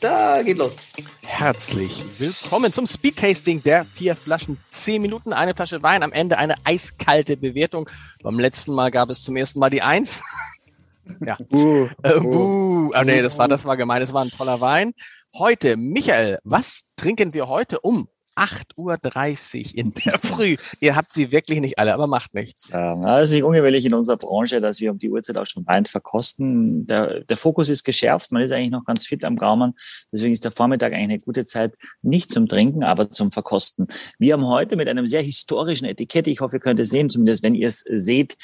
da geht los. Herzlich willkommen zum Speedtasting der vier Flaschen. Zehn Minuten, eine Flasche Wein, am Ende eine eiskalte Bewertung. Beim letzten Mal gab es zum ersten Mal die Eins. ja. Uh, äh, uh. Oh, nee, das war, das war gemein. Das war ein toller Wein. Heute, Michael, was trinken wir heute um 8.30 Uhr in der Früh. Ihr habt sie wirklich nicht alle, aber macht nichts. Ja, das ist nicht ungewöhnlich in unserer Branche, dass wir um die Uhrzeit auch schon Wein verkosten. Der, der Fokus ist geschärft, man ist eigentlich noch ganz fit am Gaumen. Deswegen ist der Vormittag eigentlich eine gute Zeit, nicht zum Trinken, aber zum Verkosten. Wir haben heute mit einem sehr historischen Etikett, ich hoffe, ihr könnt es sehen, zumindest wenn ihr es seht,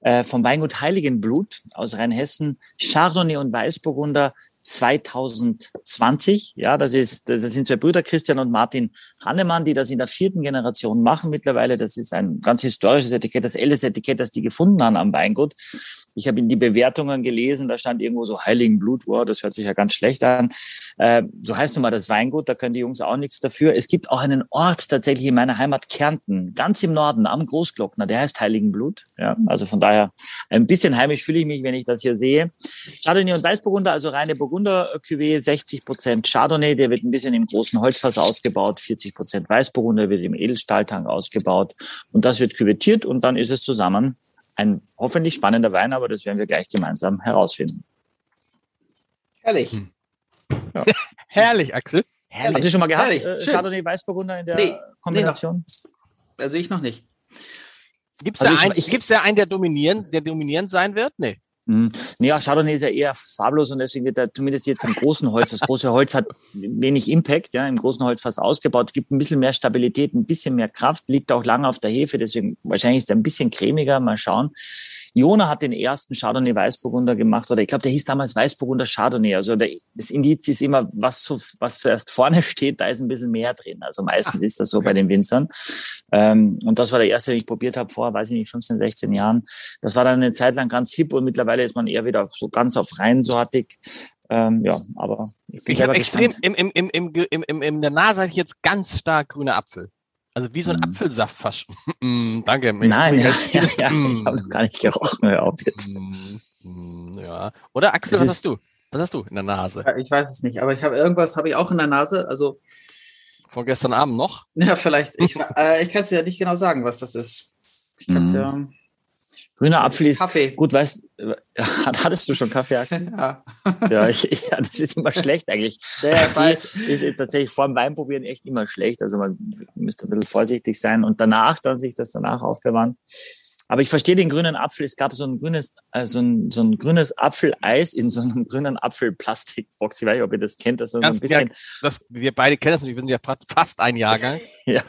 äh, vom Weingut Heiligenblut aus Rheinhessen, Chardonnay und Weißburgunder 2020. Ja, das ist, das sind zwei Brüder, Christian und Martin Hannemann, die das in der vierten Generation machen mittlerweile. Das ist ein ganz historisches Etikett, das älteste Etikett, das die gefunden haben am Weingut. Ich habe in die Bewertungen gelesen, da stand irgendwo so Heiligen Blut, wow, das hört sich ja ganz schlecht an. Äh, so heißt nun mal das Weingut, da können die Jungs auch nichts dafür. Es gibt auch einen Ort tatsächlich in meiner Heimat Kärnten, ganz im Norden, am Großglockner, der heißt Heiligen Blut. Ja, also von daher ein bisschen heimisch fühle ich mich, wenn ich das hier sehe. Chardonnay und Weißburgunder, also reine Burgunder-Cuvée, 60 Prozent Chardonnay, der wird ein bisschen im großen Holzfass ausgebaut, 40 Prozent Weißburgunder wird im Edelstahltank ausgebaut und das wird küvettiert und dann ist es zusammen ein hoffentlich spannender Wein, aber das werden wir gleich gemeinsam herausfinden. Herrlich. Hm. Ja. Herrlich, Axel. Herrlich. Habt ihr schon mal gehabt, Herrlich. äh, Chardonnay Weißburgunder in der nee, Kombination? Nee also ich noch nicht. Gibt es also da, ein, da einen, der dominierend, der dominierend sein wird? Nee. Mhm. Ja, Chardonnay ist ja eher farblos und deswegen wird er zumindest jetzt im großen Holz, das große Holz hat wenig Impact, ja, im großen Holz fast ausgebaut, gibt ein bisschen mehr Stabilität, ein bisschen mehr Kraft, liegt auch lange auf der Hefe, deswegen wahrscheinlich ist er ein bisschen cremiger, mal schauen. Jona hat den ersten Chardonnay Weißburgunder gemacht, oder ich glaube, der hieß damals Weißburgunder Chardonnay. Also der, das Indiz ist immer, was, zu, was zuerst vorne steht, da ist ein bisschen mehr drin. Also meistens Ach, ist das so okay. bei den Winzern. Ähm, und das war der erste, den ich probiert habe vor, weiß ich nicht, 15, 16 Jahren. Das war dann eine Zeit lang ganz hip und mittlerweile ist man eher wieder so ganz auf reinsortig. Ähm, ja, aber ich, ich habe extrem im, im, im, im, im, im, in der Nase habe ich jetzt ganz stark grüne Apfel. Also wie so ein mm. Apfelsaft fast. mm, danke. Nein, ja, ja, ja, mm. ich habe noch gar nicht gerochen. Hör auf jetzt. Mm, ja. Oder Axel, das was hast du? Was hast du in der Nase? Ich weiß es nicht, aber ich habe irgendwas habe ich auch in der Nase. Also von gestern Abend noch? Ja, vielleicht. Ich, äh, ich kann es ja nicht genau sagen, was das ist. Ich kann es mm. ja. Grüner Apfel ist Kaffee. gut, weißt hattest du schon Kaffee, Axel? Ja. ja, ich, ja, das ist immer schlecht eigentlich. Ja, ich weiß. Ist, ist tatsächlich vor dem Weinprobieren echt immer schlecht. Also man müsste ein bisschen vorsichtig sein und danach dann sich das danach aufbewahren. Aber ich verstehe den grünen Apfel. Es gab so ein grünes, äh, so, ein, so ein grünes Apfeleis in so einem grünen Apfelplastikbox. Ich weiß nicht, ob ihr das kennt. Das ist Ganz, so ein bisschen. Ja, das, wir beide kennen das und wir sind ja fast ein Jahrgang. ja,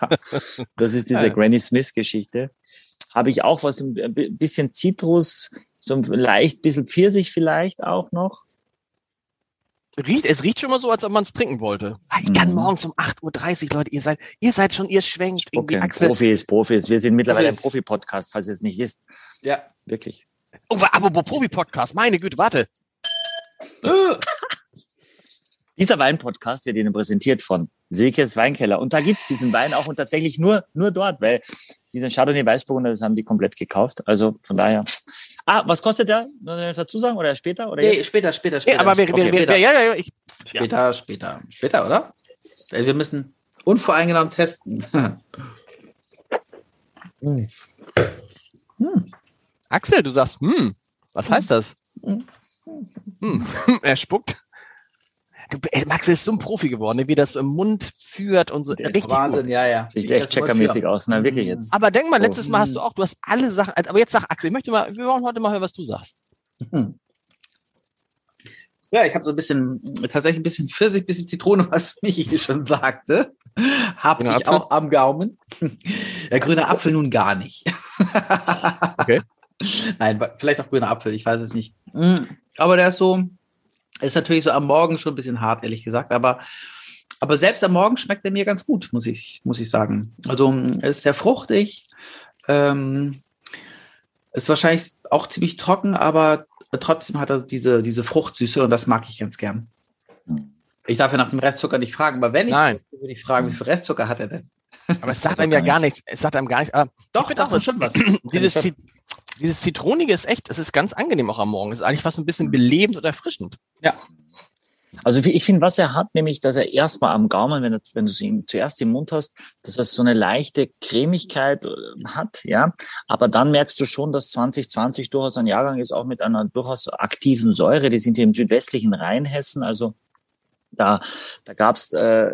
das ist diese Granny Smith Geschichte habe ich auch was, ein bisschen Zitrus, so ein leicht bisschen Pfirsich vielleicht auch noch. Riecht, es riecht schon mal so, als ob man es trinken wollte. Ich kann mhm. morgens um 8.30 Uhr, Leute, ihr seid, ihr seid schon, ihr schwenkt okay. Axel. Profis, Profis. Wir sind mittlerweile Profis. ein Profi-Podcast, falls ihr es nicht wisst. Ja. Wirklich. Oh, aber Profi-Podcast, meine Güte, warte. Dieser Wein-Podcast wird Ihnen präsentiert von Silkes Weinkeller. Und da gibt's diesen Wein auch und tatsächlich nur, nur dort, weil diesen Chardonnay Weißburgunder, das haben die komplett gekauft. Also von daher. Ah, was kostet der? dazu sagen oder später? Oder nee, später, später, später. Nee, aber wir, okay, wir, später. ja, ja, ja, ich, später, ja. später, später, oder? Wir müssen unvoreingenommen testen. hm. Hm. Axel, du sagst, hm, was heißt das? Hm. hm. er spuckt. Du, ey, Max ist so ein Profi geworden, ne, wie das so im Mund führt und so. Der richtig Wahnsinn, gut. ja, ja. Sieht echt checkermäßig aus, ne, wirklich jetzt. Aber denk mal, letztes Mal hast du auch, du hast alle Sachen, aber jetzt sag Axel, ich möchte mal, wir wollen heute mal hören, was du sagst. Hm. Ja, ich habe so ein bisschen, tatsächlich ein bisschen Pfirsich, ein bisschen Zitrone, was Michi schon sagte. Habe ich Apfel? auch am Gaumen. Der grüne Apfel nun gar nicht. okay. Nein, vielleicht auch grüner Apfel, ich weiß es nicht. Hm, aber der ist so, ist natürlich so am Morgen schon ein bisschen hart, ehrlich gesagt, aber, aber selbst am Morgen schmeckt er mir ganz gut, muss ich, muss ich sagen. Also er ist sehr fruchtig, ähm, ist wahrscheinlich auch ziemlich trocken, aber trotzdem hat er diese, diese Fruchtsüße und das mag ich ganz gern. Ich darf ja nach dem Restzucker nicht fragen, aber wenn ich Nein. würde ich fragen, wie viel Restzucker hat er denn? Aber es sagt einem ja gar nichts. Es sagt einem gar nichts. Aber doch, doch, das stimmt was. Dieses, dieses Zitronige ist echt, es ist ganz angenehm auch am Morgen. Es ist eigentlich fast ein bisschen belebend oder erfrischend. Ja. Also ich finde, was er hat, nämlich, dass er erstmal am Gaumen, wenn, er, wenn du ihn zuerst im Mund hast, dass er so eine leichte Cremigkeit äh, hat, ja. Aber dann merkst du schon, dass 2020 durchaus ein Jahrgang ist, auch mit einer durchaus aktiven Säure. Die sind hier im südwestlichen Rheinhessen, also da, da gab es äh,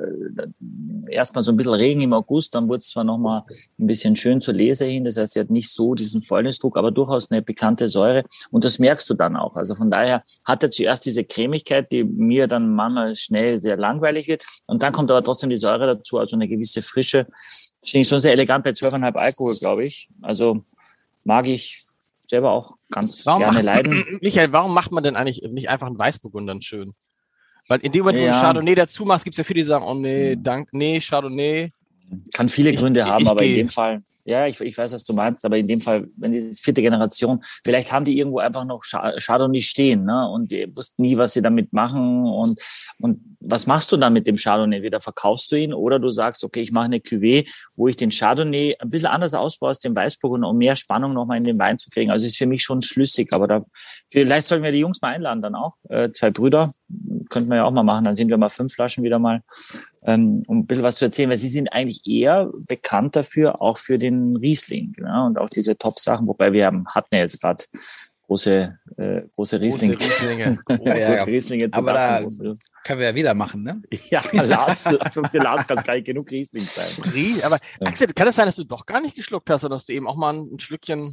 erstmal so ein bisschen Regen im August, dann wurde es zwar nochmal ein bisschen schön zur Lese hin, das heißt, sie hat nicht so diesen Fäulnisdruck, aber durchaus eine bekannte Säure und das merkst du dann auch. Also von daher hat er zuerst diese Cremigkeit, die mir dann manchmal schnell sehr langweilig wird und dann kommt aber trotzdem die Säure dazu, also eine gewisse Frische. Finde ich schon sehr elegant bei 12,5 Alkohol, glaube ich. Also mag ich selber auch ganz warum gerne macht, leiden. Michael, warum macht man denn eigentlich nicht einfach einen Weißburgundern schön? Weil in dem Moment, wo du Chardonnay dazu machst, gibt es ja viele, die sagen, oh nee, dank, nee, Chardonnay. Kann viele Gründe ich, haben, ich, aber in dem Fall, ja, ich, ich weiß, was du meinst, aber in dem Fall, wenn die vierte Generation, vielleicht haben die irgendwo einfach noch Chardonnay stehen, ne? Und die wussten nie, was sie damit machen. Und, und was machst du dann mit dem Chardonnay? Wieder verkaufst du ihn oder du sagst, okay, ich mache eine Cuvée, wo ich den Chardonnay ein bisschen anders ausbaue als den Weißburgunder, um mehr Spannung nochmal in den Wein zu kriegen. Also ist für mich schon schlüssig, aber da, vielleicht sollten wir die Jungs mal einladen dann auch, äh, zwei Brüder, könnten wir ja auch mal machen, dann sind wir mal fünf Flaschen wieder mal, ähm, um ein bisschen was zu erzählen, weil sie sind eigentlich eher bekannt dafür, auch für den Riesling genau, und auch diese Top-Sachen, wobei wir haben, hatten ja jetzt gerade große, äh, große Riesling. Große Rieslinge. Großes ja, ja. Riesling Aber da können wir ja wieder machen, ne? Ja, Lars, für Lars kann es gar nicht genug Riesling sein. Aber Axel, kann es das sein, dass du doch gar nicht geschluckt hast, oder dass du eben auch mal ein Schlückchen...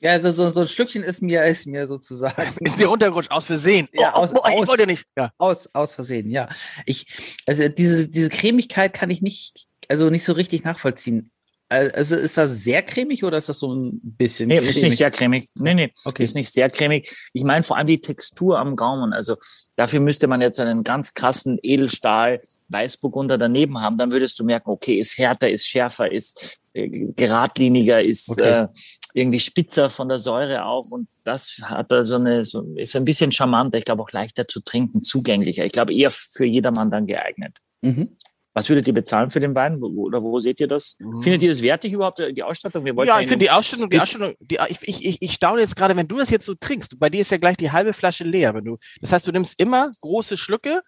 Ja, also so, so ein Schlückchen ist mir, ist mir sozusagen... Ist dir runtergerutscht, aus Versehen. Ja, oh, aus, oh, ich aus, wollte nicht. Ja. Aus, aus Versehen, ja. Ich, also diese, diese Cremigkeit kann ich nicht, also nicht so richtig nachvollziehen. Also ist das sehr cremig oder ist das so ein bisschen? Nee, cremig? ist nicht sehr cremig. Nee, nee, okay. ist nicht sehr cremig. Ich meine vor allem die Textur am Gaumen. Also dafür müsste man jetzt einen ganz krassen Edelstahl Weißburgunder daneben haben, dann würdest du merken, okay, ist härter, ist schärfer, ist äh, geradliniger, ist okay. äh, irgendwie spitzer von der Säure auf und das hat da so eine, so, ist ein bisschen charmanter, ich glaube auch leichter zu trinken, zugänglicher. Ich glaube eher für jedermann dann geeignet. Mhm. Was würdet ihr bezahlen für den Wein? Oder wo seht ihr das? Mhm. Findet ihr das wertig überhaupt, die Ausstattung? Wir ja, ich finde die Ausstattung, die Ausstattung, die, ich, ich, ich staune jetzt gerade, wenn du das jetzt so trinkst. Bei dir ist ja gleich die halbe Flasche leer. Wenn du, das heißt, du nimmst immer große Schlücke,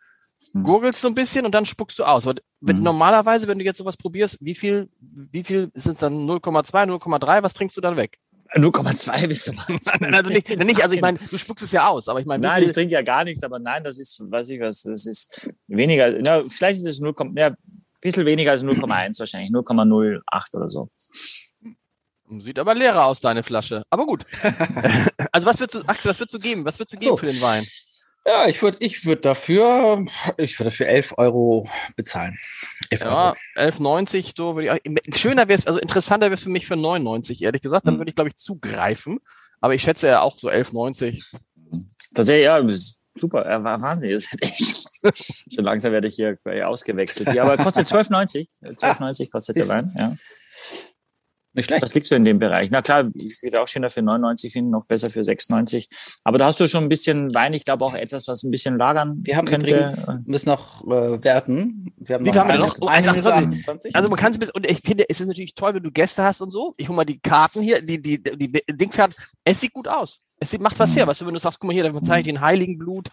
mhm. gurgelst so ein bisschen und dann spuckst du aus. Und mhm. Normalerweise, wenn du jetzt sowas probierst, wie viel, wie viel sind es dann 0,2, 0,3? Was trinkst du dann weg? 0,2 bist du mal. also nicht, nicht, also ich meine, du spuckst es ja aus, aber ich meine. Nein, ich trinke ja gar nichts, aber nein, das ist, weiß ich was, das ist weniger, na, vielleicht ist es 0, ja, ein bisschen weniger als 0,1 wahrscheinlich, 0,08 oder so. Sieht aber leerer aus, deine Flasche. Aber gut. also was würdest du, Axel, was würdest du geben? Was würdest du geben so. für den Wein? Ja, ich würde ich würd dafür, ich würde dafür 11 Euro bezahlen. 11 ja, 11,90, so würde ich, schöner wäre es, also interessanter wäre es für mich für 99, ehrlich gesagt, dann hm. würde ich, glaube ich, zugreifen. Aber ich schätze ja auch so 11,90. Tatsächlich, ja, super, ja, Wahnsinn. so langsam werde ich hier ausgewechselt. Ja, aber kostet 12,90. 12,90 kostet der Wein, ja. Nicht schlecht. Das liegt so in dem Bereich. Na klar, ich würde auch schöner für 99 finden, noch besser für 96. Aber da hast du schon ein bisschen Wein. Ich glaube auch etwas, was ein bisschen lagern Wir haben könnte. übrigens, das noch äh, werten. Wir haben Wie noch, haben wir noch? Oh, 128. Also man kann es bis, und ich finde, es ist natürlich toll, wenn du Gäste hast und so. Ich hole mal die Karten hier, die, die, die, die Dingskarte. Es sieht gut aus. Es macht was her, mhm. weißt du, wenn du sagst, guck mal hier, da zeige ich den Heiligen Blut.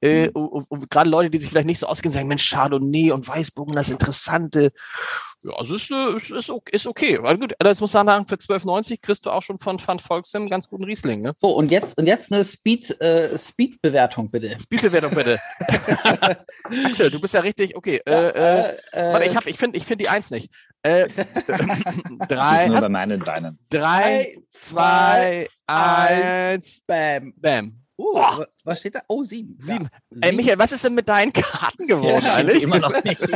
Äh, mhm. und, und gerade Leute, die sich vielleicht nicht so auskennen, sagen, Mensch, Chardonnay und Weißbogen, das Interessante. Ja, also ist, ist, ist, ist okay. Weil gut, also jetzt muss sagen, für 12,90 kriegst du auch schon von Van Volksem einen ganz guten Riesling. Ne? So, und jetzt, und jetzt eine Speed, äh, Speed-Bewertung, bitte. Speed-Bewertung, bitte. Axel, du bist ja richtig, okay. Ja, äh, äh, äh warte, ich, hab, ich finde ich find die Eins nicht. Äh, drei, nur bei meinen Beinen. Drei, zwei, eins, bam. Bam. Uh, oh. was steht da? Oh, sieben. Sieben. Ja. Ey, Michael, was ist denn mit deinen Karten geworden? Ja, eigentlich? immer noch nicht.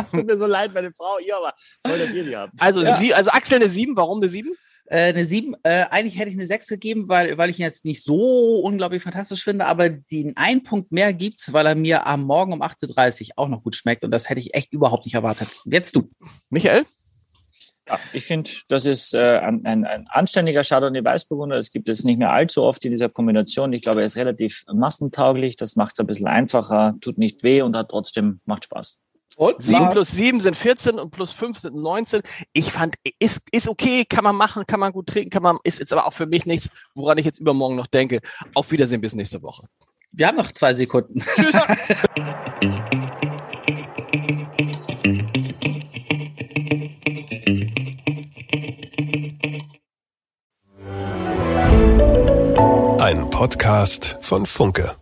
Es tut mir so leid, meine Frau, ihr aber toll, dass ihr die habt. Also, ja. sie, also Axel eine sieben, warum eine sieben? Äh, eine 7, äh, eigentlich hätte ich eine 6 gegeben, weil, weil ich ihn jetzt nicht so unglaublich fantastisch finde, aber den einen Punkt mehr gibt's, weil er mir am Morgen um 8.30 Uhr auch noch gut schmeckt und das hätte ich echt überhaupt nicht erwartet. Jetzt du. Michael? Ja, ich finde, das ist äh, ein, ein, ein anständiger Chardonnay Weißburgunder. Es gibt es nicht mehr allzu oft in dieser Kombination. Ich glaube, er ist relativ massentauglich. Das macht es ein bisschen einfacher, tut nicht weh und hat trotzdem macht Spaß. Und? 7 plus 7 sind 14 und plus 5 sind 19. Ich fand, ist, ist okay, kann man machen, kann man gut trinken, kann man, ist jetzt aber auch für mich nichts, woran ich jetzt übermorgen noch denke. Auf Wiedersehen bis nächste Woche. Wir haben noch zwei Sekunden. Tschüss. Ein Podcast von Funke.